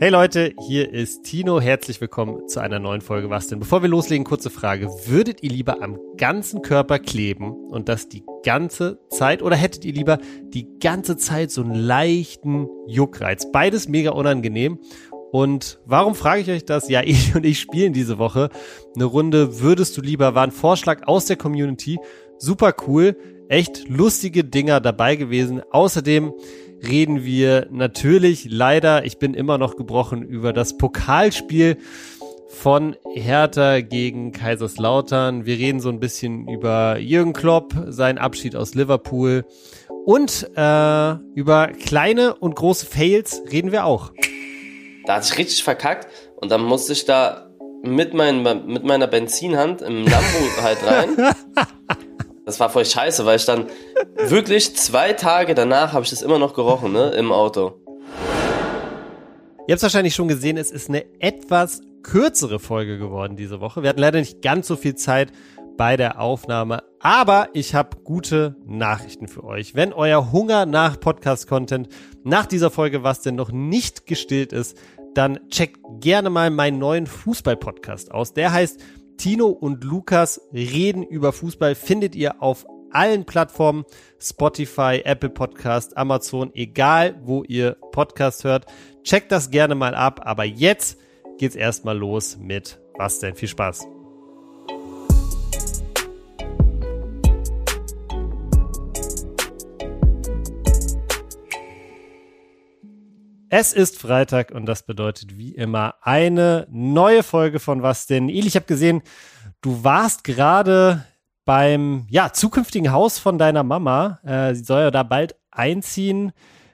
Hey Leute, hier ist Tino. Herzlich willkommen zu einer neuen Folge Was denn? Bevor wir loslegen, kurze Frage. Würdet ihr lieber am ganzen Körper kleben und das die ganze Zeit oder hättet ihr lieber die ganze Zeit so einen leichten Juckreiz? Beides mega unangenehm. Und warum frage ich euch das? Ja, ich und ich spielen diese Woche eine Runde Würdest du lieber? War ein Vorschlag aus der Community. Super cool. Echt lustige Dinger dabei gewesen. Außerdem reden wir natürlich leider, ich bin immer noch gebrochen, über das Pokalspiel von Hertha gegen Kaiserslautern. Wir reden so ein bisschen über Jürgen Klopp, seinen Abschied aus Liverpool und äh, über kleine und große Fails reden wir auch. Da hat sich richtig verkackt und dann musste ich da mit, mein, mit meiner Benzinhand im Lambo halt rein. Das war voll scheiße, weil ich dann wirklich zwei Tage danach habe ich das immer noch gerochen, ne, im Auto. Ihr habt es wahrscheinlich schon gesehen, es ist eine etwas kürzere Folge geworden diese Woche. Wir hatten leider nicht ganz so viel Zeit bei der Aufnahme, aber ich habe gute Nachrichten für euch. Wenn euer Hunger nach Podcast-Content nach dieser Folge was denn noch nicht gestillt ist, dann checkt gerne mal meinen neuen Fußball-Podcast aus. Der heißt Tino und Lukas reden über Fußball findet ihr auf allen Plattformen, Spotify, Apple Podcast, Amazon, egal wo ihr Podcast hört. Checkt das gerne mal ab, aber jetzt geht's erstmal los mit was denn? Viel Spaß. Es ist Freitag und das bedeutet wie immer eine neue Folge von Was denn? Il, ich habe gesehen, du warst gerade beim ja, zukünftigen Haus von deiner Mama. Äh, sie soll ja da bald einziehen.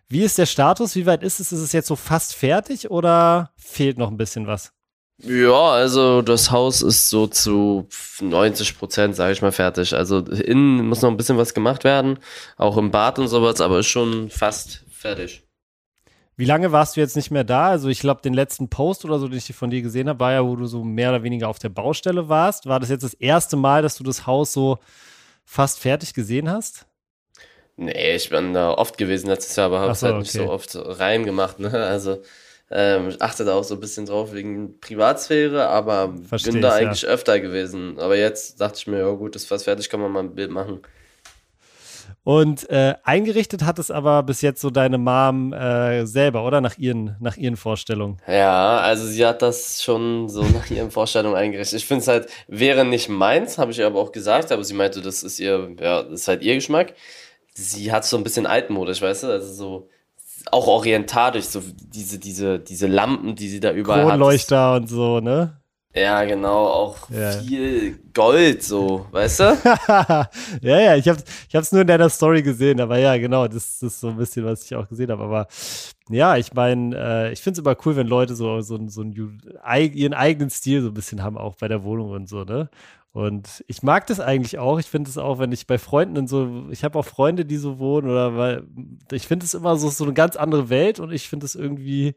Wie ist der Status? Wie weit ist es? Ist es jetzt so fast fertig oder fehlt noch ein bisschen was? Ja, also das Haus ist so zu 90 Prozent, sage ich mal, fertig. Also innen muss noch ein bisschen was gemacht werden, auch im Bad und sowas, aber ist schon fast fertig. Wie lange warst du jetzt nicht mehr da? Also ich glaube, den letzten Post oder so, den ich von dir gesehen habe, war ja, wo du so mehr oder weniger auf der Baustelle warst. War das jetzt das erste Mal, dass du das Haus so fast fertig gesehen hast? Nee, ich bin da oft gewesen letztes Jahr, aber habe es so, halt nicht okay. so oft rein gemacht. Ne? Also ähm, ich achte da auch so ein bisschen drauf wegen Privatsphäre, aber Versteh bin da eigentlich ja. öfter gewesen. Aber jetzt dachte ich mir, ja gut, ist fast fertig, kann man mal ein Bild machen. Und äh, eingerichtet hat es aber bis jetzt so deine Mom äh, selber, oder? Nach ihren, nach ihren Vorstellungen. Ja, also sie hat das schon so nach ihren Vorstellungen eingerichtet. Ich finde es halt, wäre nicht meins, habe ich ihr aber auch gesagt, aber sie meinte, das ist ihr, ja, das ist halt ihr Geschmack. Sie hat so ein bisschen altmodisch, weißt du? Also so auch orientalisch, so diese, diese, diese Lampen, die sie da überall Kronleuchter hat. und so, ne? Ja, genau, auch ja. viel Gold, so, weißt du? ja, ja, ich hab's, ich hab's nur in deiner Story gesehen, aber ja, genau, das, das ist so ein bisschen, was ich auch gesehen habe. Aber ja, ich meine, äh, ich find's immer cool, wenn Leute so, so, so einen, ihren eigenen Stil so ein bisschen haben, auch bei der Wohnung und so, ne? Und ich mag das eigentlich auch. Ich finde es auch, wenn ich bei Freunden und so, ich habe auch Freunde, die so wohnen, oder weil ich finde es immer so, so eine ganz andere Welt und ich finde es irgendwie,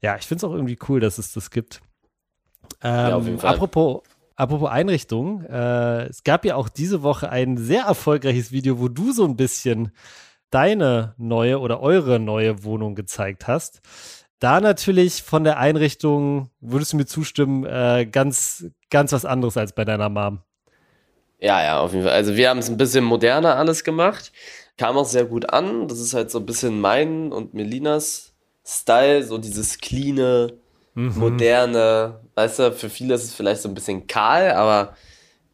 ja, ich finde es auch irgendwie cool, dass es das gibt. Ähm, ja. Apropos, apropos Einrichtung, äh, es gab ja auch diese Woche ein sehr erfolgreiches Video, wo du so ein bisschen deine neue oder eure neue Wohnung gezeigt hast. Da natürlich von der Einrichtung, würdest du mir zustimmen, äh, ganz, ganz was anderes als bei deiner Mom. Ja, ja, auf jeden Fall. Also wir haben es ein bisschen moderner alles gemacht. Kam auch sehr gut an. Das ist halt so ein bisschen mein und Melinas Style, so dieses cleane, mhm. moderne, weißt du, für viele ist es vielleicht so ein bisschen kahl, aber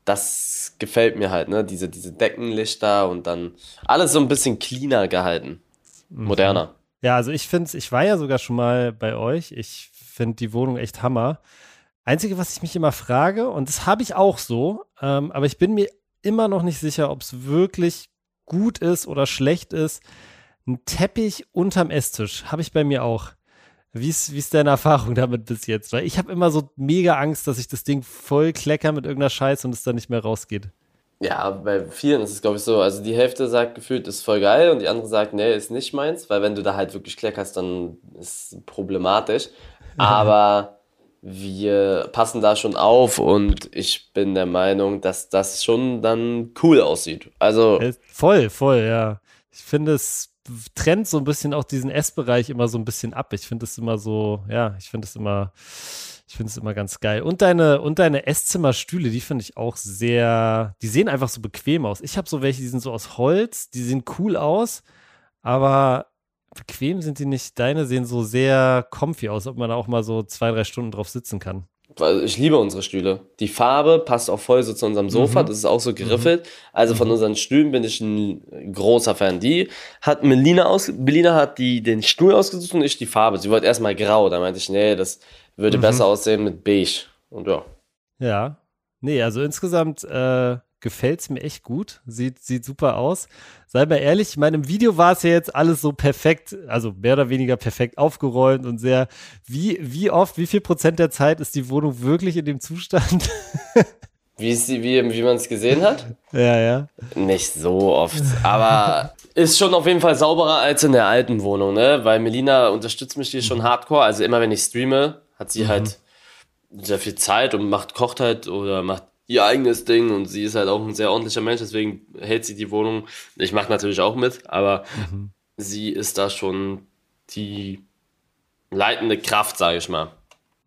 das gefällt mir halt, ne? Diese, diese Deckenlichter und dann alles so ein bisschen cleaner gehalten. Mhm. Moderner. Ja, also ich finde ich war ja sogar schon mal bei euch. Ich finde die Wohnung echt Hammer. Einzige, was ich mich immer frage, und das habe ich auch so, ähm, aber ich bin mir immer noch nicht sicher, ob es wirklich gut ist oder schlecht ist. Ein Teppich unterm Esstisch habe ich bei mir auch. Wie ist, wie ist deine Erfahrung damit bis jetzt? Weil ich habe immer so mega Angst, dass ich das Ding voll klecker mit irgendeiner Scheiße und es dann nicht mehr rausgeht. Ja, bei vielen ist es, glaube ich, so. Also die Hälfte sagt gefühlt, ist voll geil und die andere sagt, nee, ist nicht meins, weil wenn du da halt wirklich kleckerst, dann ist es problematisch. Aber wir passen da schon auf und ich bin der Meinung, dass das schon dann cool aussieht. Also. Voll, voll, ja. Ich finde es trennt so ein bisschen auch diesen Essbereich immer so ein bisschen ab. Ich finde es immer so, ja, ich finde es immer, ich finde es immer ganz geil. Und deine, und deine Esszimmerstühle, die finde ich auch sehr, die sehen einfach so bequem aus. Ich habe so welche, die sind so aus Holz, die sehen cool aus, aber bequem sind die nicht. Deine sehen so sehr comfy aus, ob man da auch mal so zwei, drei Stunden drauf sitzen kann. Ich liebe unsere Stühle. Die Farbe passt auch voll so zu unserem Sofa. Mhm. Das ist auch so geriffelt. Also von mhm. unseren Stühlen bin ich ein großer Fan. Die hat Melina aus, Melina hat die, den Stuhl ausgesucht und ich die Farbe. Sie wollte erstmal grau. Da meinte ich, nee, das würde mhm. besser aussehen mit beige. Und ja. Ja. Nee, also insgesamt, äh, gefällt es mir echt gut. Sieht, sieht super aus. Sei mal ehrlich, in meinem Video war es ja jetzt alles so perfekt, also mehr oder weniger perfekt aufgeräumt und sehr, wie, wie oft, wie viel Prozent der Zeit ist die Wohnung wirklich in dem Zustand? wie, wie, wie man es gesehen hat? Ja, ja. Nicht so oft, aber ist schon auf jeden Fall sauberer als in der alten Wohnung, ne? Weil Melina unterstützt mich hier schon hardcore. Also immer wenn ich streame, hat sie mhm. halt sehr viel Zeit und macht, kocht halt oder macht ihr eigenes Ding und sie ist halt auch ein sehr ordentlicher Mensch, deswegen hält sie die Wohnung. Ich mache natürlich auch mit, aber mhm. sie ist da schon die leitende Kraft, sage ich mal.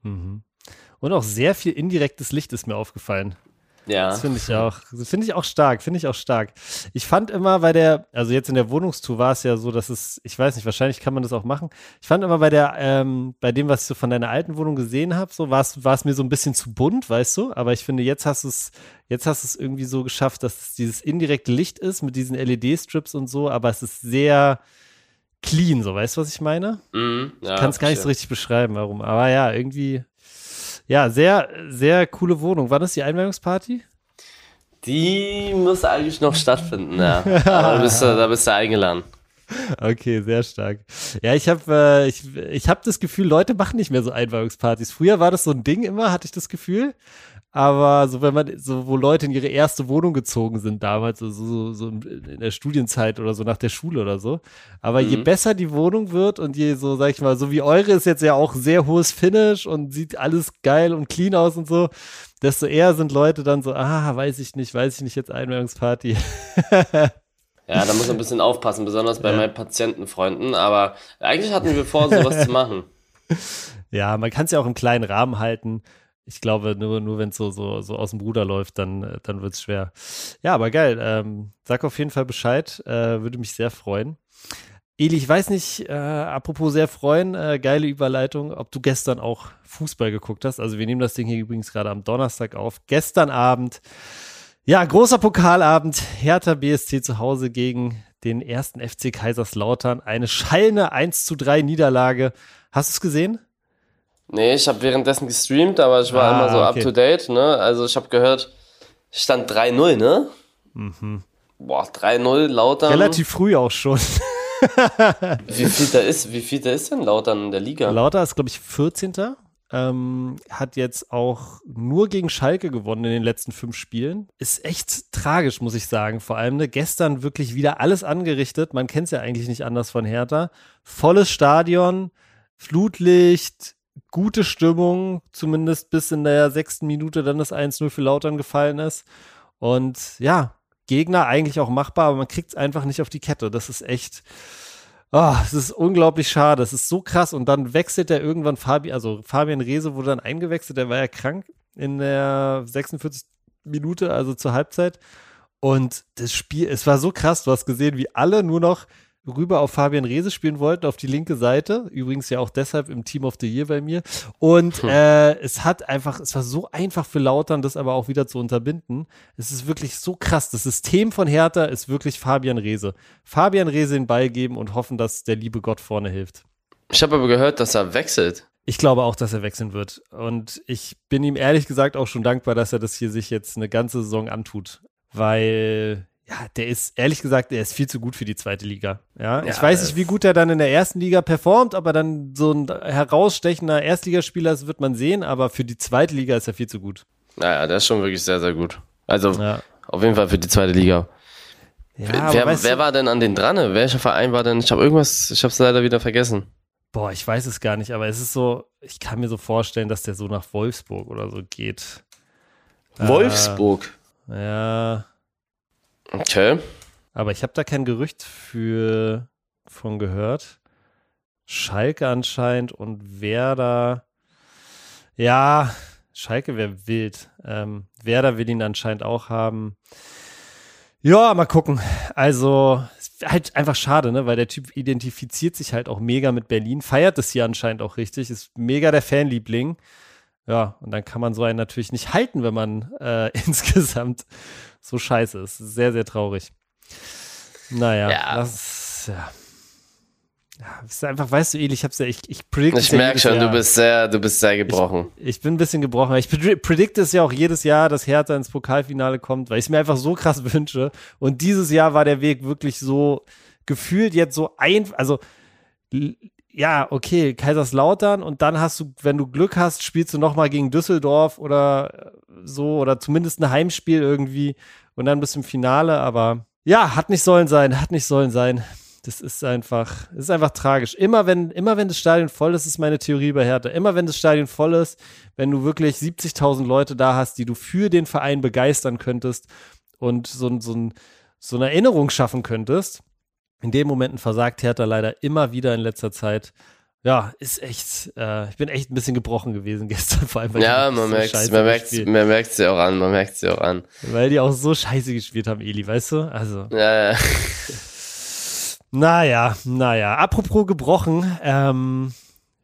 Mhm. Und auch sehr viel indirektes Licht ist mir aufgefallen. Ja. Das finde ich auch, finde ich auch stark, finde ich auch stark. Ich fand immer bei der, also jetzt in der Wohnungstour war es ja so, dass es, ich weiß nicht, wahrscheinlich kann man das auch machen. Ich fand immer bei der, ähm, bei dem, was ich so von deiner alten Wohnung gesehen habe, so war es, war es mir so ein bisschen zu bunt, weißt du? Aber ich finde, jetzt hast du es, jetzt hast du es irgendwie so geschafft, dass es dieses indirekte Licht ist mit diesen LED-Strips und so, aber es ist sehr clean, so, weißt du, was ich meine? Mm, ja, ich kann es gar nicht so richtig beschreiben, warum. Aber ja, irgendwie ja, sehr, sehr coole Wohnung. Wann ist die Einweihungsparty? Die muss eigentlich noch stattfinden, ja. Aber da bist, du, da bist du eingeladen. Okay, sehr stark. Ja, ich habe äh, ich, ich hab das Gefühl, Leute machen nicht mehr so Einweihungspartys. Früher war das so ein Ding immer, hatte ich das Gefühl. Aber so, wenn man, so, wo Leute in ihre erste Wohnung gezogen sind damals, so, so, so in der Studienzeit oder so nach der Schule oder so. Aber mhm. je besser die Wohnung wird und je so, sag ich mal, so wie eure ist jetzt ja auch sehr hohes Finish und sieht alles geil und clean aus und so, desto eher sind Leute dann so, ah, weiß ich nicht, weiß ich nicht, jetzt Einweihungsparty. Ja, da muss man ein bisschen aufpassen, besonders bei ja. meinen Patientenfreunden. Aber eigentlich hatten wir vor, sowas zu machen. Ja, man kann es ja auch im kleinen Rahmen halten ich glaube, nur, nur wenn es so, so, so aus dem Ruder läuft, dann, dann wird es schwer. Ja, aber geil. Ähm, sag auf jeden Fall Bescheid. Äh, würde mich sehr freuen. Eli, ich weiß nicht, äh, apropos sehr freuen, äh, geile Überleitung, ob du gestern auch Fußball geguckt hast. Also wir nehmen das Ding hier übrigens gerade am Donnerstag auf. Gestern Abend, ja, großer Pokalabend, Hertha BSC zu Hause gegen den ersten FC Kaiserslautern. Eine schallende 1 zu 3 Niederlage. Hast du es gesehen? Nee, ich habe währenddessen gestreamt, aber ich war ah, immer so okay. up to date, ne? Also ich habe gehört, stand 3-0, ne? Mhm. Boah, 3-0 Lautern. Relativ früh auch schon. wie viel da ist, wie viel da ist denn Lautern in der Liga? Lauter ist, glaube ich, 14. Ähm, hat jetzt auch nur gegen Schalke gewonnen in den letzten fünf Spielen. Ist echt tragisch, muss ich sagen. Vor allem ne, gestern wirklich wieder alles angerichtet. Man kennt es ja eigentlich nicht anders von Hertha. Volles Stadion, Flutlicht, gute Stimmung, zumindest bis in der sechsten Minute dann das 1-0 für Lautern gefallen ist. Und ja, Gegner eigentlich auch machbar, aber man kriegt es einfach nicht auf die Kette. Das ist echt, oh, es ist unglaublich schade. Es ist so krass. Und dann wechselt er irgendwann Fabi, also Fabian Rehse wurde dann eingewechselt, der war ja krank in der 46 Minute, also zur Halbzeit. Und das Spiel, es war so krass, du hast gesehen, wie alle nur noch rüber auf Fabian Rehse spielen wollten, auf die linke Seite. Übrigens ja auch deshalb im Team of the Year bei mir. Und hm. äh, es hat einfach, es war so einfach für Lautern, das aber auch wieder zu unterbinden. Es ist wirklich so krass. Das System von Hertha ist wirklich Fabian Rehse. Fabian Rehse den Ball geben und hoffen, dass der liebe Gott vorne hilft. Ich habe aber gehört, dass er wechselt. Ich glaube auch, dass er wechseln wird. Und ich bin ihm ehrlich gesagt auch schon dankbar, dass er das hier sich jetzt eine ganze Saison antut. Weil ja, der ist, ehrlich gesagt, der ist viel zu gut für die zweite Liga. Ja, ja ich weiß nicht, wie gut er dann in der ersten Liga performt, aber dann so ein herausstechender Erstligaspieler ist, wird man sehen, aber für die zweite Liga ist er viel zu gut. Naja, der ist schon wirklich sehr, sehr gut. Also, ja. auf jeden Fall für die zweite Liga. Ja, wer, wer war denn an den dran? Welcher Verein war denn? Ich habe irgendwas, ich habe es leider wieder vergessen. Boah, ich weiß es gar nicht, aber es ist so, ich kann mir so vorstellen, dass der so nach Wolfsburg oder so geht. Wolfsburg? Äh, ja. Okay. Aber ich habe da kein Gerücht für von gehört. Schalke anscheinend und Werder. Ja, Schalke wäre wild. Ähm, Werder will ihn anscheinend auch haben. Ja, mal gucken. Also, halt einfach schade, ne? Weil der Typ identifiziert sich halt auch mega mit Berlin, feiert es hier anscheinend auch richtig, ist mega der Fanliebling. Ja, und dann kann man so einen natürlich nicht halten, wenn man äh, insgesamt so scheiße ist. Sehr, sehr traurig. Naja, Ja. das ja. Ja, ist einfach, weißt du, Eli, ich hab's ja, ich, ich predict Ich ja merke schon, du Jahr. bist sehr, du bist sehr gebrochen. Ich bin ein bisschen gebrochen. Ich predi- predikte es ja auch jedes Jahr, dass Hertha ins Pokalfinale kommt, weil ich es mir einfach so krass wünsche. Und dieses Jahr war der Weg wirklich so gefühlt jetzt so ein, also ja, okay, Kaiserslautern und dann hast du, wenn du Glück hast, spielst du nochmal gegen Düsseldorf oder so oder zumindest ein Heimspiel irgendwie und dann bist du im Finale, aber ja, hat nicht sollen sein, hat nicht sollen sein. Das ist einfach, das ist einfach tragisch. Immer wenn, immer wenn das Stadion voll ist, ist meine Theorie bei Hertha. Immer wenn das Stadion voll ist, wenn du wirklich 70.000 Leute da hast, die du für den Verein begeistern könntest und so, so, so eine Erinnerung schaffen könntest, in den Momenten versagt Hertha leider immer wieder in letzter Zeit. Ja, ist echt, äh, ich bin echt ein bisschen gebrochen gewesen gestern, vor allem weil Ja, man so merkt scheiße man merkt man merkt sie auch an, man merkt sie auch an. Weil die auch so scheiße gespielt haben, Eli, weißt du? Also. Ja, ja. Naja, naja. Apropos gebrochen, ähm,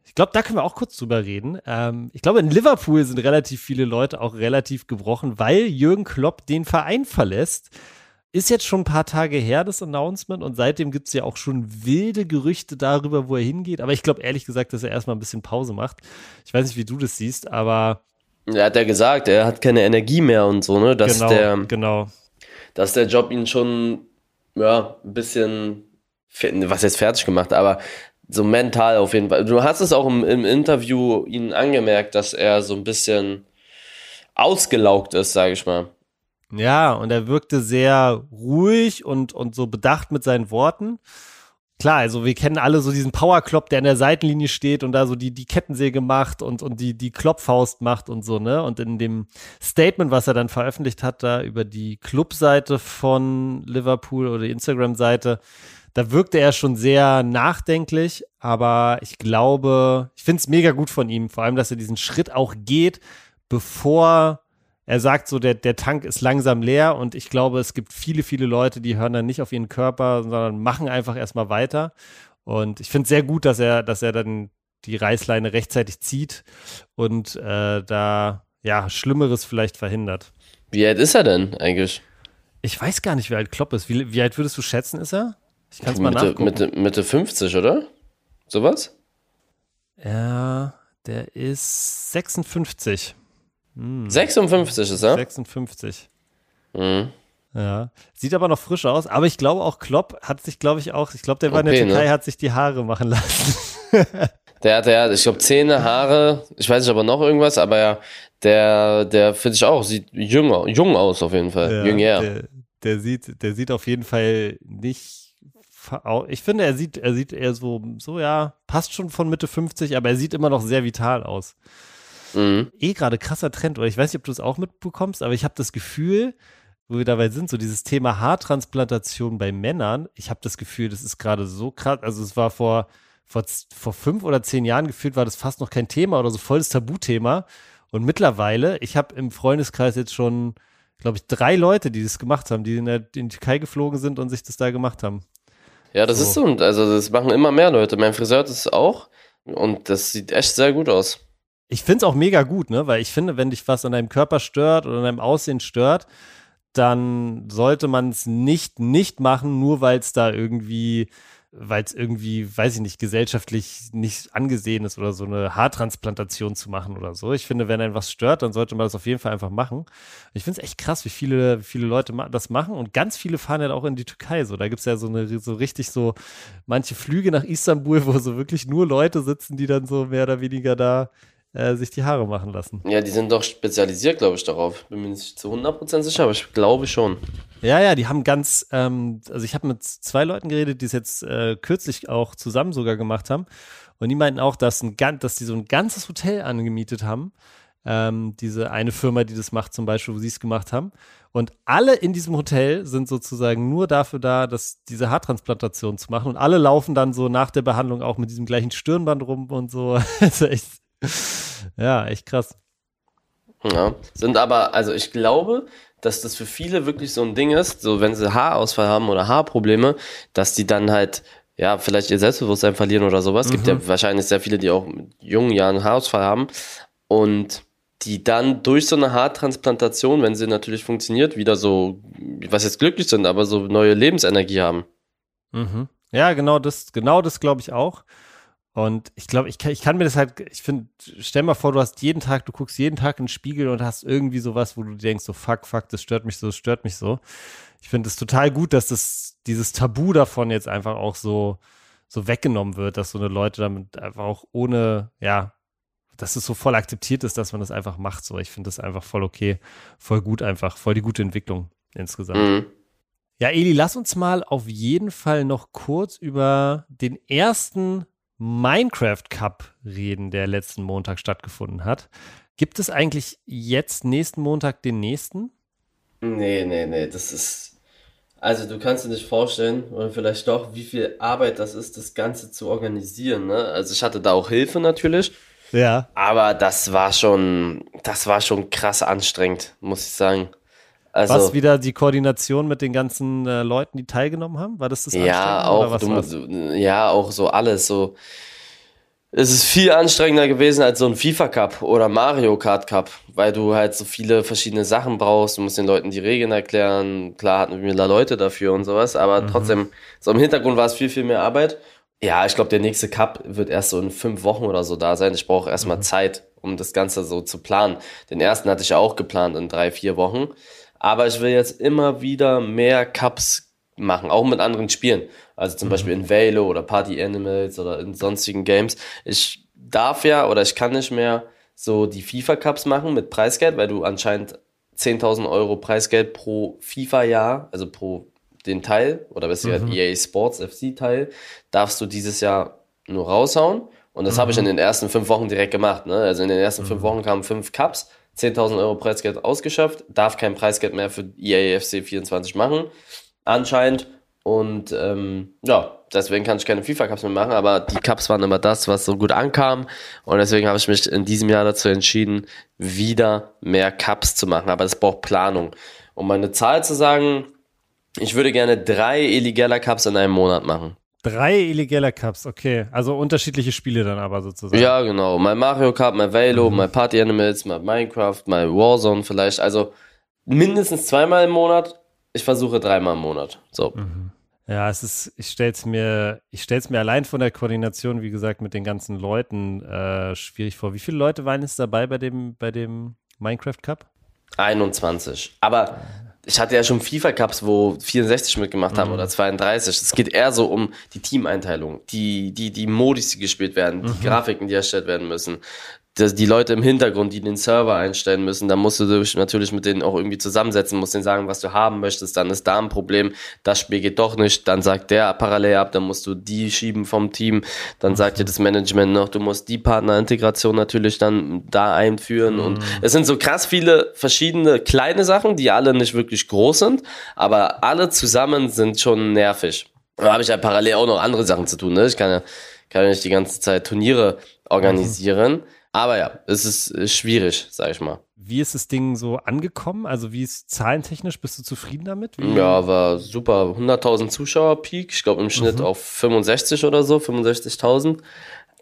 ich glaube, da können wir auch kurz drüber reden. Ähm, ich glaube, in Liverpool sind relativ viele Leute auch relativ gebrochen, weil Jürgen Klopp den Verein verlässt. Ist jetzt schon ein paar Tage her, das Announcement, und seitdem gibt es ja auch schon wilde Gerüchte darüber, wo er hingeht. Aber ich glaube ehrlich gesagt, dass er erstmal ein bisschen Pause macht. Ich weiß nicht, wie du das siehst, aber Er hat ja gesagt, er hat keine Energie mehr und so, ne? Dass genau, der, genau. dass der Job ihn schon, ja, ein bisschen, was jetzt fertig gemacht, aber so mental auf jeden Fall. Du hast es auch im, im Interview ihn angemerkt, dass er so ein bisschen ausgelaugt ist, sage ich mal. Ja, und er wirkte sehr ruhig und, und so bedacht mit seinen Worten. Klar, also wir kennen alle so diesen Powerklopp, der an der Seitenlinie steht und da so die, die Kettensäge macht und, und die, die Kloppfaust macht und so, ne? Und in dem Statement, was er dann veröffentlicht hat, da über die Clubseite von Liverpool oder die Instagram-Seite, da wirkte er schon sehr nachdenklich, aber ich glaube, ich finde es mega gut von ihm, vor allem, dass er diesen Schritt auch geht, bevor er sagt so, der, der Tank ist langsam leer und ich glaube, es gibt viele, viele Leute, die hören dann nicht auf ihren Körper, sondern machen einfach erstmal weiter. Und ich finde es sehr gut, dass er, dass er dann die Reißleine rechtzeitig zieht und äh, da ja Schlimmeres vielleicht verhindert. Wie alt ist er denn eigentlich? Ich weiß gar nicht, wie alt Klopp ist. Wie, wie alt würdest du schätzen, ist er? Ich kann es mal Mitte, nachgucken. Mitte, Mitte 50, oder? Sowas? Ja, der ist 56. Hm, 56 ist er? 56. Mhm. Ja, sieht aber noch frisch aus, aber ich glaube auch Klopp hat sich, glaube ich, auch, ich glaube, der war in der ne? Türkei, hat sich die Haare machen lassen. Der hat ja, ich glaube, Zähne, Haare, ich weiß nicht, aber noch irgendwas, aber ja, der, der finde ich auch, sieht jünger, jung aus auf jeden Fall. Ja. der, der sieht, der sieht auf jeden Fall nicht, ich finde, er sieht, er sieht eher so, so ja, passt schon von Mitte 50, aber er sieht immer noch sehr vital aus. Mhm. eh gerade krasser Trend, oder ich weiß nicht, ob du es auch mitbekommst, aber ich habe das Gefühl, wo wir dabei sind, so dieses Thema Haartransplantation bei Männern, ich habe das Gefühl, das ist gerade so krass, also es war vor, vor, vor fünf oder zehn Jahren gefühlt, war das fast noch kein Thema oder so voll das Tabuthema und mittlerweile, ich habe im Freundeskreis jetzt schon, glaube ich, drei Leute, die das gemacht haben, die in, der, in die Türkei geflogen sind und sich das da gemacht haben. Ja, das So. ist so. Und Also, das machen immer mehr Leute. Mein Friseur hat es auch. Und das sieht echt sehr gut aus. Ich finde es auch mega gut, ne? Weil ich finde, wenn dich was an deinem Körper stört oder an deinem Aussehen stört, dann sollte man es nicht nicht machen, nur weil es da irgendwie, weil es irgendwie, weiß ich nicht, gesellschaftlich nicht angesehen ist oder so eine Haartransplantation zu machen oder so. Ich finde, wenn einen was stört, dann sollte man das auf jeden Fall einfach machen. Ich finde es echt krass, wie viele, wie viele Leute das machen und ganz viele fahren ja auch in die Türkei. So, da gibt es ja so eine so richtig so manche Flüge nach Istanbul, wo so wirklich nur Leute sitzen, die dann so mehr oder weniger da äh, sich die Haare machen lassen. Ja, die sind doch spezialisiert, glaube ich, darauf. Bin mir nicht zu 100% sicher, aber ich glaube schon. Ja, ja, die haben ganz, ähm, also ich habe mit zwei Leuten geredet, die es jetzt äh, kürzlich auch zusammen sogar gemacht haben. Und die meinten auch, dass, ein, dass die so ein ganzes Hotel angemietet haben, Ähm, diese eine Firma, die das macht, zum Beispiel, wo sie es gemacht haben. Und alle in diesem Hotel sind sozusagen nur dafür da, dass diese Haartransplantation zu machen. Und alle laufen dann so nach der Behandlung auch mit diesem gleichen Stirnband rum und so. das ist echt, ja, echt krass. Ja, sind aber, also ich glaube, dass das für viele wirklich so ein Ding ist, so wenn sie Haarausfall haben oder Haarprobleme, dass die dann halt ja, vielleicht ihr Selbstbewusstsein verlieren oder sowas. Es mhm. gibt ja mhm. wahrscheinlich sehr viele, die auch mit jungen Jahren Haarausfall haben und die dann durch so eine Haartransplantation, wenn sie natürlich funktioniert, wieder so, was jetzt glücklich sind, aber so neue Lebensenergie haben. Mhm. Ja, genau das, genau das glaube ich auch. Und ich glaube, ich kann, ich kann mir das halt, ich finde, stell mal vor, du hast jeden Tag, du guckst jeden Tag in den Spiegel und hast irgendwie sowas, wo du denkst, so fuck, fuck, das stört mich so, das stört mich so. Ich finde es total gut, dass das, dieses Tabu davon jetzt einfach auch so, so weggenommen wird, dass so eine Leute damit einfach auch ohne, ja, dass es so voll akzeptiert ist, dass man das einfach macht. So, ich finde das einfach voll okay, voll gut einfach, voll die gute Entwicklung insgesamt. Mhm. Ja, Eli, lass uns mal auf jeden Fall noch kurz über den ersten Minecraft Cup reden, der letzten Montag stattgefunden hat. Gibt es eigentlich jetzt nächsten Montag den nächsten? Nee, nee, nee, das ist. Also du kannst dir nicht vorstellen, oder vielleicht doch, wie viel Arbeit das ist, das Ganze zu organisieren. Ne? Also ich hatte da auch Hilfe natürlich. Ja. Aber das war schon, das war schon krass anstrengend, muss ich sagen. Also, was wieder die Koordination mit den ganzen äh, Leuten, die teilgenommen haben? War das das Ja, auch, du, ja, auch so alles. So. Es ist viel anstrengender gewesen als so ein FIFA Cup oder Mario Kart Cup, weil du halt so viele verschiedene Sachen brauchst. Du musst den Leuten die Regeln erklären. Klar hatten wir da Leute dafür und sowas, aber mhm. trotzdem, so im Hintergrund war es viel, viel mehr Arbeit. Ja, ich glaube, der nächste Cup wird erst so in fünf Wochen oder so da sein. Ich brauche erstmal mhm. Zeit, um das Ganze so zu planen. Den ersten hatte ich ja auch geplant in drei, vier Wochen. Aber ich will jetzt immer wieder mehr Cups machen, auch mit anderen Spielen. Also zum mhm. Beispiel in Valo oder Party Animals oder in sonstigen Games. Ich darf ja oder ich kann nicht mehr so die FIFA Cups machen mit Preisgeld, weil du anscheinend 10.000 Euro Preisgeld pro FIFA-Jahr, also pro den Teil, oder besser gesagt mhm. EA Sports FC Teil, darfst du dieses Jahr nur raushauen. Und das mhm. habe ich in den ersten fünf Wochen direkt gemacht. Ne? Also in den ersten fünf mhm. Wochen kamen fünf Cups 10.000 Euro Preisgeld ausgeschöpft, darf kein Preisgeld mehr für EAFC 24 machen, anscheinend. Und ähm, ja, deswegen kann ich keine FIFA-Cups mehr machen, aber die Cups waren immer das, was so gut ankam. Und deswegen habe ich mich in diesem Jahr dazu entschieden, wieder mehr Cups zu machen. Aber es braucht Planung. Um meine Zahl zu sagen, ich würde gerne drei Illegaler Cups in einem Monat machen. Drei illegaler Cups, okay. Also unterschiedliche Spiele dann aber sozusagen. Ja, genau. Mein Mario Cup, mein Velo, mhm. mein Party Animals, mein Minecraft, mein Warzone vielleicht. Also mindestens zweimal im Monat. Ich versuche dreimal im Monat. So. Mhm. Ja, es ist, ich stell's mir, ich stell's mir allein von der Koordination, wie gesagt, mit den ganzen Leuten äh, schwierig vor. Wie viele Leute waren es dabei bei dem, bei dem Minecraft Cup? 21. Aber ich hatte ja schon FIFA-Cups, wo 64 mitgemacht haben mhm. oder 32. Es geht eher so um die Teameinteilung, die, die, die Modis, die gespielt werden, die mhm. Grafiken, die erstellt werden müssen, das, die Leute im Hintergrund, die den Server einstellen müssen, da musst du dich natürlich mit denen auch irgendwie zusammensetzen, musst denen sagen, was du haben möchtest, dann ist da ein Problem, das Spiel geht doch nicht, dann sagt der parallel ab, dann musst du die schieben vom Team, dann sagt dir das Management noch, du musst die Partnerintegration natürlich dann da einführen mhm. und es sind so krass viele verschiedene kleine Sachen, die alle nicht wirklich groß sind, aber alle zusammen sind schon nervig. Da habe ich ja parallel auch noch andere Sachen zu tun, ne? Ich kann ja, kann ja nicht die ganze Zeit Turniere organisieren. Mhm. Aber ja, es ist schwierig, sag ich mal. Wie ist das Ding so angekommen? Also wie ist zahlentechnisch? Bist du zufrieden damit? Wie? Ja, war super. 100.000 Zuschauer Peak. Ich glaube im Schnitt mhm. auf 65 oder so, 65.000.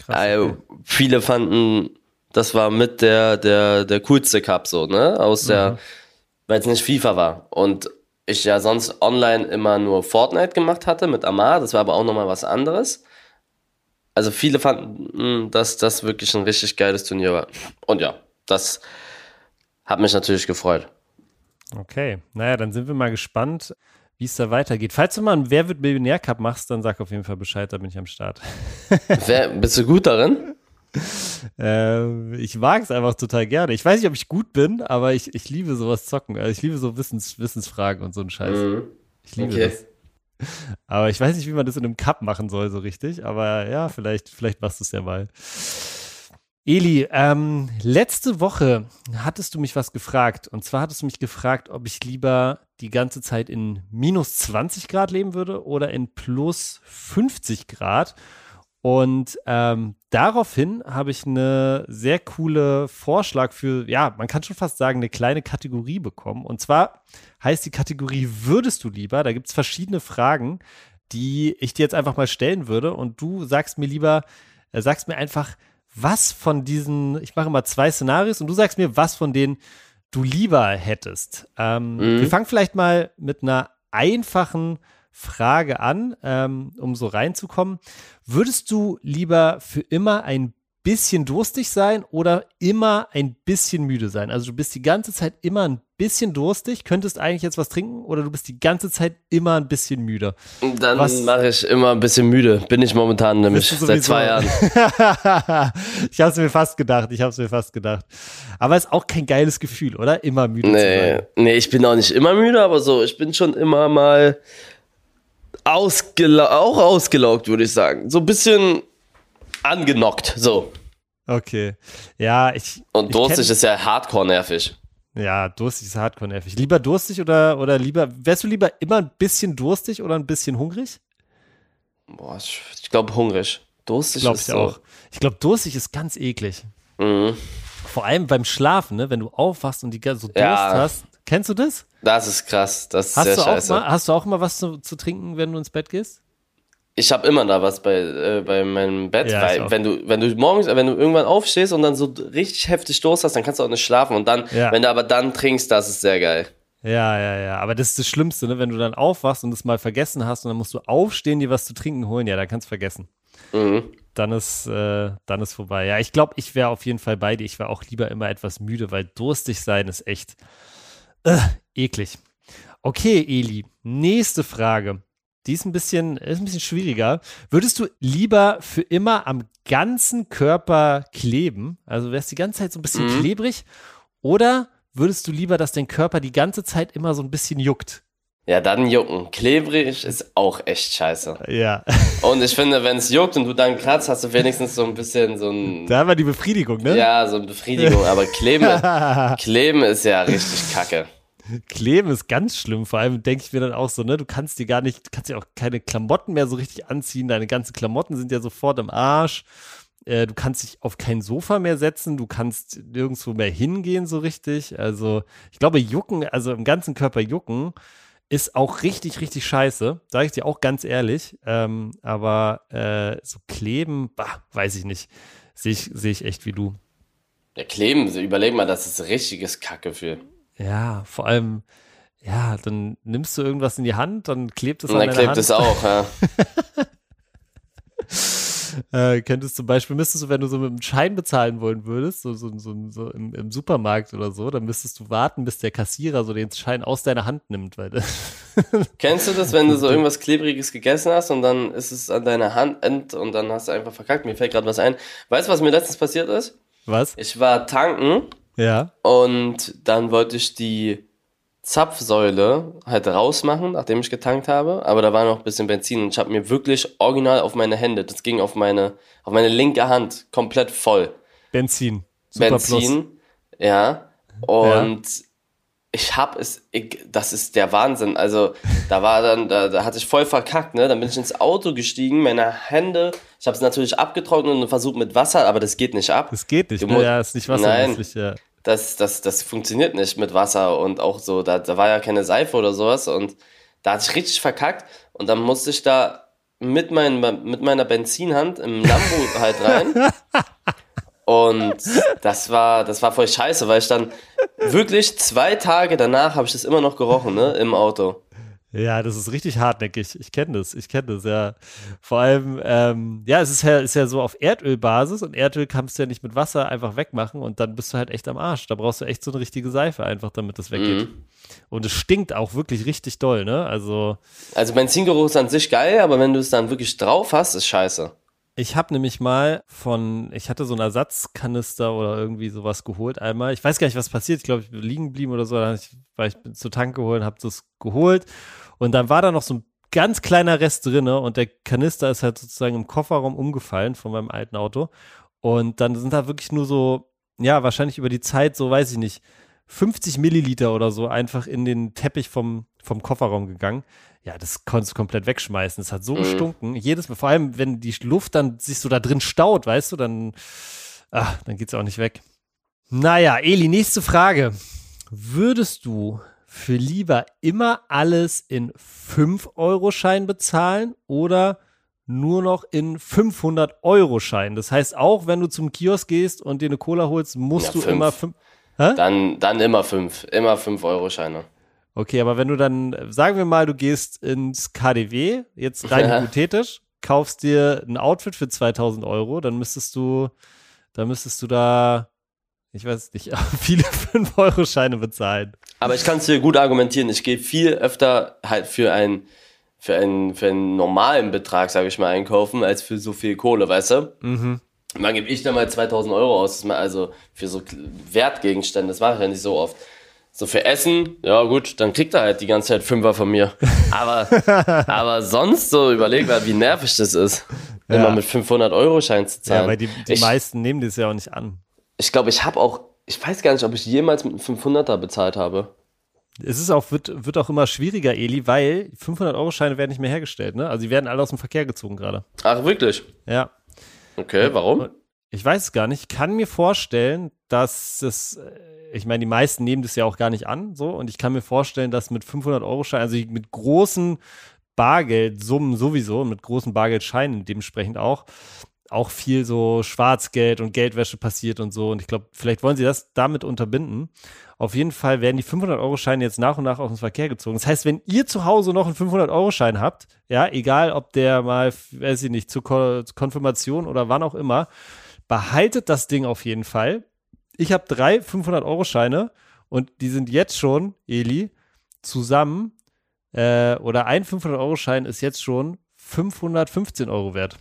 Also, okay. viele fanden, das war mit der, der, der coolste Cup so, ne? Aus der, mhm. weil es nicht FIFA war. Und ich ja sonst online immer nur Fortnite gemacht hatte mit Amar. Das war aber auch nochmal was anderes also viele fanden, hm, dass das wirklich ein richtig geiles Turnier war. Und ja, das hat mich natürlich gefreut. Okay, naja, dann sind wir mal gespannt, wie es da weitergeht. Falls du mal einen Wer wird Millionär Cup machst, dann sag auf jeden Fall Bescheid, da bin ich am Start. Wer, bist du gut darin? äh, ich mag es einfach total gerne. Ich weiß nicht, ob ich gut bin, aber ich, ich liebe sowas zocken. Also ich liebe so Wissens, Wissensfragen und so einen Scheiß. Mhm. Ich liebe okay. das. Aber ich weiß nicht, wie man das in einem Cup machen soll, so richtig. Aber ja, vielleicht, vielleicht machst du es ja mal. Eli, ähm, letzte Woche hattest du mich was gefragt. Und zwar hattest du mich gefragt, ob ich lieber die ganze Zeit in minus 20 Grad leben würde oder in plus 50 Grad. Und ähm, daraufhin habe ich eine sehr coole Vorschlag für, ja, man kann schon fast sagen, eine kleine Kategorie bekommen. Und zwar heißt die Kategorie Würdest du lieber? Da gibt es verschiedene Fragen, die ich dir jetzt einfach mal stellen würde. Und du sagst mir lieber, äh, sagst mir einfach, was von diesen, ich mache mal zwei Szenarios und du sagst mir, was von denen du lieber hättest. Ähm, mhm. Wir fangen vielleicht mal mit einer einfachen Frage an, ähm, um so reinzukommen. Würdest du lieber für immer ein bisschen durstig sein oder immer ein bisschen müde sein? Also du bist die ganze Zeit immer ein bisschen durstig, könntest eigentlich jetzt was trinken oder du bist die ganze Zeit immer ein bisschen müde? Dann mache ich immer ein bisschen müde. Bin ich momentan nämlich seit zwei Jahren. ich habe es mir fast gedacht, ich habe es mir fast gedacht. Aber ist auch kein geiles Gefühl, oder? Immer müde nee, zu sein. Nee, ich bin auch nicht immer müde, aber so, ich bin schon immer mal ausgela auch ausgelaugt, würde ich sagen. So ein bisschen angenockt, so. Okay. Ja, ich. Und durstig ist ja hardcore nervig. Ja, durstig ist hardcore nervig. Lieber durstig oder, oder lieber, wärst du lieber immer ein bisschen durstig oder ein bisschen hungrig? Boah, ich, ich glaube hungrig. Durstig glaub ist ich so. auch. Ich glaube, durstig ist ganz eklig. Mhm. Vor allem beim Schlafen, ne? wenn du aufwachst und die so Durst Ja. hast. Kennst du das? Das ist krass. Das ist Hast sehr du, auch scheiße. mal, hast du auch mal was zu, zu trinken, wenn du ins Bett gehst? Ich habe immer da was bei, äh, bei meinem Bett, Ja, weil wenn du, wenn du morgens, wenn du irgendwann aufstehst und dann so richtig heftig Durst hast, dann kannst du auch nicht schlafen. Und dann, Ja. wenn du aber dann trinkst, das ist sehr geil. Ja, ja, ja. Aber das ist das Schlimmste, ne? wenn du dann aufwachst und es mal vergessen hast und dann musst du aufstehen, dir was zu trinken holen. Ja, dann kannst du vergessen. Mhm. Dann ist, äh, dann ist vorbei. Ja, ich glaube, ich wäre auf jeden Fall bei dir. Ich wäre auch lieber immer etwas müde, weil durstig sein ist echt äh, eklig. Okay, Eli, nächste Frage. Die ist ein bisschen, ist ein bisschen schwieriger. Würdest du lieber für immer am ganzen Körper kleben? Also wärst die ganze Zeit so ein bisschen Mhm. klebrig? Oder würdest du lieber, dass dein Körper die ganze Zeit immer so ein bisschen juckt? Ja, dann jucken. Klebrig ist auch echt scheiße. Ja, Und ich finde, wenn es juckt und du dann kratzt, hast du wenigstens so ein bisschen so ein, da haben wir die Befriedigung, ne? ja, so eine Befriedigung. Aber kleben, kleben ist ja richtig kacke. Kleben ist ganz schlimm. Vor allem denke ich mir dann auch so, ne, du kannst dir gar nicht, du kannst dir auch keine Klamotten mehr so richtig anziehen. Deine ganzen Klamotten sind ja sofort im Arsch. Äh, du kannst dich auf kein Sofa mehr setzen. Du kannst nirgendwo mehr hingehen so richtig. Also ich glaube, Jucken, also im ganzen Körper Jucken, ist auch richtig, richtig scheiße. Sage ich dir auch ganz ehrlich. Ähm, aber äh, so kleben, bah, weiß ich nicht. Sehe ich, sehe ich echt wie du. Ja, kleben, überleg mal, das ist richtiges Kackegefühl. Ja, vor allem, ja, dann nimmst du irgendwas in die Hand, dann klebt es Und an dann klebt Hand. es auch, ja. Äh, könntest zum Beispiel, müsstest du, wenn du so mit einem Schein bezahlen wollen würdest, so, so, so, so im, im Supermarkt oder so, dann müsstest du warten, bis der Kassierer so den Schein aus deiner Hand nimmt, weil Kennst du das, wenn du so irgendwas Klebriges gegessen hast und dann ist es an deiner Hand end und dann hast du einfach verkackt? Mir fällt gerade was ein. Weißt du, was mir letztens passiert ist? was? Ich war tanken Ja. und dann wollte ich die Zapfsäule halt rausmachen, nachdem ich getankt habe, aber da war noch ein bisschen Benzin und ich habe mir wirklich original auf meine Hände, das ging auf meine, auf meine linke Hand komplett voll. Benzin. Super Benzin, ja. Und ich hab es, ich, das ist der Wahnsinn. Also da war dann, da, da hatte ich voll verkackt, ne? Dann bin ich ins Auto gestiegen, meine Hände, ich habe es natürlich abgetrocknet und versucht mit Wasser, aber das geht nicht ab. Das geht nicht, Du ne? Ja, ist nicht wasserlöslich, ja. Das, das, das funktioniert nicht mit Wasser und auch so, da, da war ja keine Seife oder sowas und da hatte ich richtig verkackt und dann musste ich da mit, mein, mit meiner Benzinhand im Lambo halt rein. Und das war, das war voll scheiße, weil ich dann wirklich zwei Tage danach habe ich das immer noch gerochen, ne, im Auto. Ja, das ist richtig hartnäckig. Ich kenne das, ich kenne das, ja. Vor allem, ähm, ja, es ist ja, ist ja so auf Erdölbasis und Erdöl kannst du ja nicht mit Wasser einfach wegmachen und dann bist du halt echt am Arsch. Da brauchst du echt so eine richtige Seife einfach, damit das weggeht. Mhm. Und es stinkt auch wirklich richtig doll, ne? Also, Also Benzingeruch ist an sich geil, aber wenn du es dann wirklich drauf hast, ist scheiße. ich habe nämlich mal von, ich hatte so einen Ersatzkanister oder irgendwie sowas geholt einmal. Ich weiß gar nicht, was passiert. Ich glaube, ich bin liegen geblieben oder so. Dann ich, war ich zur Tank geholt, habe das geholt und dann war da noch so ein ganz kleiner Rest drinne und der Kanister ist halt sozusagen im Kofferraum umgefallen von meinem alten Auto. Und dann sind da wirklich nur so, ja, wahrscheinlich über die Zeit, so weiß ich nicht, 50 Milliliter oder so einfach in den Teppich vom, vom Kofferraum gegangen. Ja, das konntest du komplett wegschmeißen. Es hat so mhm. gestunken. Jedes Mal, vor allem, wenn die Luft dann sich so da drin staut, weißt du, dann, ach, dann geht's auch nicht weg. Naja, Eli, nächste Frage. Würdest du für lieber immer alles in 5-Euro-Schein bezahlen oder nur noch in 500-Euro-Schein? Das heißt, auch wenn du zum Kiosk gehst und dir eine Cola holst, musst ja, du fünf. immer 5. Dann, dann immer 5. Immer 5-Euro-Scheine. Okay, aber wenn du dann, sagen wir mal, du gehst ins KDW, jetzt rein hypothetisch, kaufst dir ein Outfit für 2000 Euro, dann müsstest du, dann müsstest du da ich weiß nicht, viele 5-Euro-Scheine bezahlen. Aber ich kann es dir gut argumentieren. Ich gehe viel öfter halt für einen für einen, für einen normalen Betrag, sage ich mal, einkaufen, als für so viel Kohle, weißt du? Mhm. Dann gebe ich da mal 2000 Euro aus, also für so Wertgegenstände, das mache ich ja nicht so oft. So für Essen, ja gut, dann kriegt er halt die ganze Zeit Fünfer von mir. Aber, aber sonst so, überleg mal, wie nervig das ist, ja. immer mit 500 Euro Schein zu zahlen. Ja, weil die, die ich, meisten nehmen das ja auch nicht an ich glaube, ich habe auch, ich weiß gar nicht, ob ich jemals mit einem 500er bezahlt habe. Es ist auch, wird, wird auch immer schwieriger, Eli, weil 500-Euro-Scheine werden nicht mehr hergestellt, ne? Also die werden alle aus dem Verkehr gezogen gerade. Ach, wirklich? Ja. Okay, warum? Ich weiß es gar nicht. Ich kann mir vorstellen, dass es, ich meine, die meisten nehmen das ja auch gar nicht an, so. Und ich kann mir vorstellen, dass mit 500-Euro-Scheinen, also mit großen Bargeldsummen sowieso, mit großen Bargeldscheinen dementsprechend auch, auch viel so Schwarzgeld und Geldwäsche passiert und so. Und ich glaube, vielleicht wollen sie das damit unterbinden. Auf jeden Fall werden die 500-Euro-Scheine jetzt nach und nach aus dem Verkehr gezogen. Das heißt, wenn ihr zu Hause noch einen 500-Euro-Schein habt, ja, egal ob der mal, weiß ich nicht, zur, Ko zur Konfirmation oder wann auch immer, behaltet das Ding auf jeden Fall. Ich habe drei 500-Euro-Scheine und die sind jetzt schon, Eli, zusammen, äh, oder ein 500-Euro-Schein ist jetzt schon 515 Euro wert.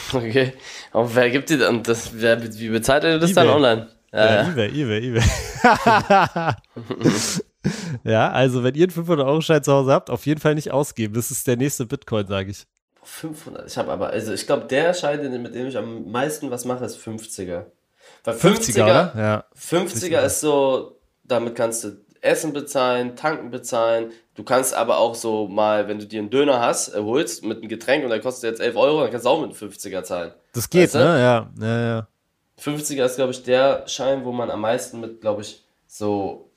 Okay. Aber wer gibt dir dann das? Wer, wie bezahlt ihr das eBay. dann online? Ja, ja, eBay, eBay, eBay. ja, also wenn ihr einen 500-Euro-Schein zu Hause habt, auf jeden Fall nicht ausgeben. Das ist der nächste Bitcoin, sage ich. 500. Ich habe aber, also ich glaube, der Schein, mit dem ich am meisten was mache, ist 50er. Weil 50er, 50er, oder? Ja. 50er ist so, damit kannst du Essen bezahlen, tanken bezahlen. Du kannst aber auch so mal, wenn du dir einen Döner hast, äh, holst mit einem Getränk und der kostet jetzt 11 Euro, dann kannst du auch mit einem 50er zahlen. Das geht, weißt du? ne? Ja, ja, ja. 50er ist, glaube ich, der Schein, wo man am meisten mit, glaube ich, so,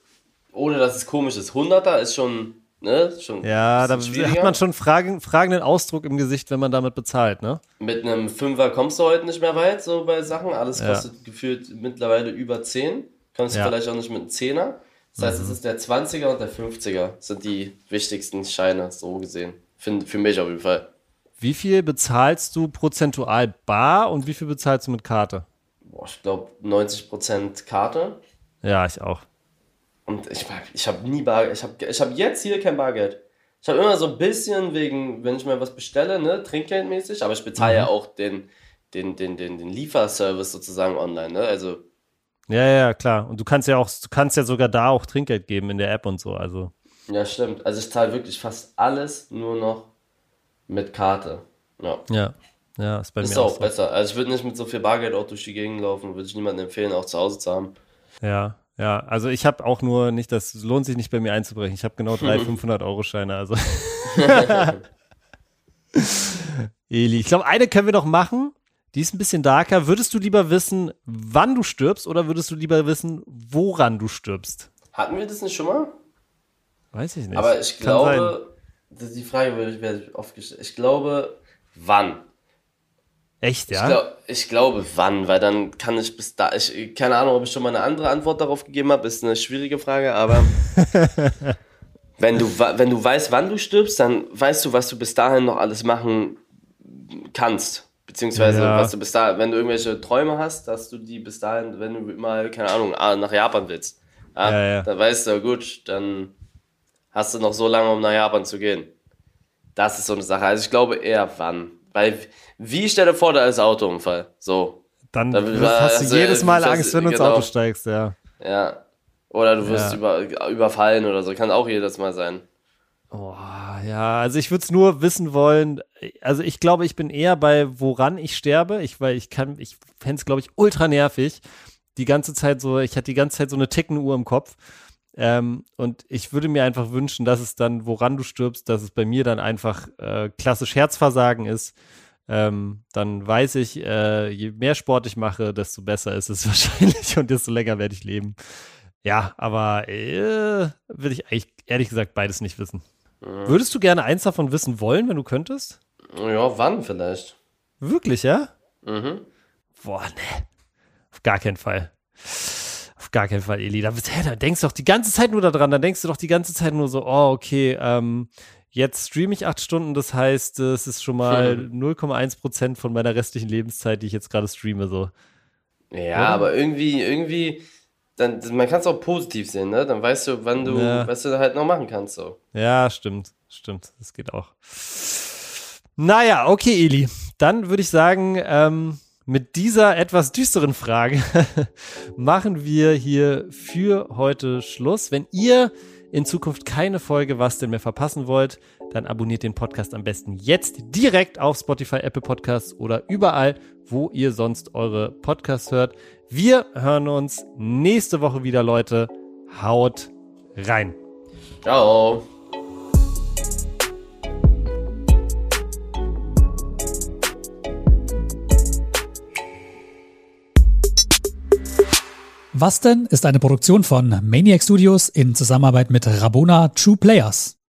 ohne dass es komisch ist. 100er ist schon, ne? Schon ja, da hat man schon fragen, fragenden Ausdruck im Gesicht, wenn man damit bezahlt, ne? Mit einem Fünfer kommst du heute nicht mehr weit, so bei Sachen. Alles kostet ja. gefühlt mittlerweile über 10. Kannst du ja. vielleicht auch nicht mit einem Zehner. Das heißt, mhm. es ist der 20er und der 50er sind die wichtigsten Scheine, so gesehen. Für, für mich auf jeden Fall. Wie viel bezahlst du prozentual bar und wie viel bezahlst du mit Karte? Boah, ich glaube 90% Karte. Ja, ich auch. Und ich, ich habe nie Bar, ich habe ich hab jetzt hier kein Bargeld. Ich habe immer so ein bisschen wegen, wenn ich mir was bestelle, ne, trinkgeldmäßig, aber ich bezahle mhm. ja auch den, den, den, den, den Lieferservice sozusagen online, ne? Also ja, ja, klar. Und du kannst ja auch, du kannst ja sogar da auch Trinkgeld geben in der App und so. Also. Ja, stimmt. Also ich zahle wirklich fast alles nur noch mit Karte. Ja. Ja. Ja, ist bei ist mir auch, auch so. besser. Also ich würde nicht mit so viel Bargeld auch durch die Gegend laufen, würde ich niemandem empfehlen, auch zu Hause zu haben. Ja, ja. Also ich habe auch nur nicht, das lohnt sich nicht bei mir einzubrechen. Ich habe genau drei 500-Euro-Scheine, also. Eli, ich glaube, eine können wir doch machen. Die ist ein bisschen darker. Würdest du lieber wissen, wann du stirbst oder würdest du lieber wissen, woran du stirbst? Hatten wir das nicht schon mal? Weiß ich nicht. Aber ich Kann glaube, sein. die Frage werde ich oft gestellt. Ich glaube, wann? Echt, ja? Ich, glaub, ich, glaube, wann, weil dann kann ich bis da. Ich, keine Ahnung, ob ich schon mal eine andere Antwort darauf gegeben habe, ist eine schwierige Frage, aber wenn, du, wenn du weißt, wann du stirbst, dann weißt du, was du bis dahin noch alles machen kannst. Beziehungsweise, ja. was du bis dahin, wenn du irgendwelche Träume hast, dass du die bis dahin, wenn du mal, keine Ahnung, nach Japan willst, ja, ja, ja. dann weißt du, gut, dann hast du noch so lange, um nach Japan zu gehen. Das ist so eine Sache. Also ich glaube eher wann. Weil, wie stell dir vor, da ist Autounfall. So. Dann, dann hast du also, jedes Mal Angst, wenn du genau. ins Auto steigst, ja. Ja. Oder du wirst über, überfallen oder so. Kann auch jedes Mal sein. Oh, ja, also ich würde es nur wissen wollen. Also ich glaube, ich bin eher bei, woran ich sterbe. Ich, weil ich kann, ich fände es, glaube ich, ultra nervig. Die ganze Zeit so, ich hatte die ganze Zeit so eine Tickenuhr im Kopf. Ähm, und ich würde mir einfach wünschen, dass es dann, woran du stirbst, dass es bei mir dann einfach äh, klassisch Herzversagen ist. Ähm, dann weiß ich, äh, je mehr Sport ich mache, desto besser ist es wahrscheinlich und desto länger werde ich leben. Ja, aber äh, will ich eigentlich ehrlich gesagt beides nicht wissen. Mhm. Würdest du gerne eins davon wissen wollen, wenn du könntest? Ja, wann vielleicht? Wirklich, ja? Mhm. Boah, ne. Auf gar keinen Fall. Auf gar keinen Fall, Eli. Da, hä, da denkst du doch die ganze Zeit nur daran. Da denkst du doch die ganze Zeit nur so, oh, okay, ähm, jetzt streame ich acht Stunden. Das heißt, es ist schon mal hm. 0,1 Prozent von meiner restlichen Lebenszeit, die ich jetzt gerade streame, so. Ja, Oder? aber irgendwie, irgendwie dann, man kann es auch positiv sehen, ne? Dann weißt du, wann du, ja. was du halt noch machen kannst, so. Ja, stimmt, stimmt, das geht auch. Naja, okay, Eli. Dann würde ich sagen, ähm, mit dieser etwas düsteren Frage machen wir hier für heute Schluss. Wenn ihr in Zukunft keine Folge Was denn mehr verpassen wollt, dann abonniert den Podcast am besten jetzt direkt auf Spotify, Apple Podcasts oder überall, wo ihr sonst eure Podcasts hört. Wir hören uns nächste Woche wieder, Leute. Haut rein. Ciao. Was denn ist eine Produktion von Maniac Studios in Zusammenarbeit mit Rabona True Players.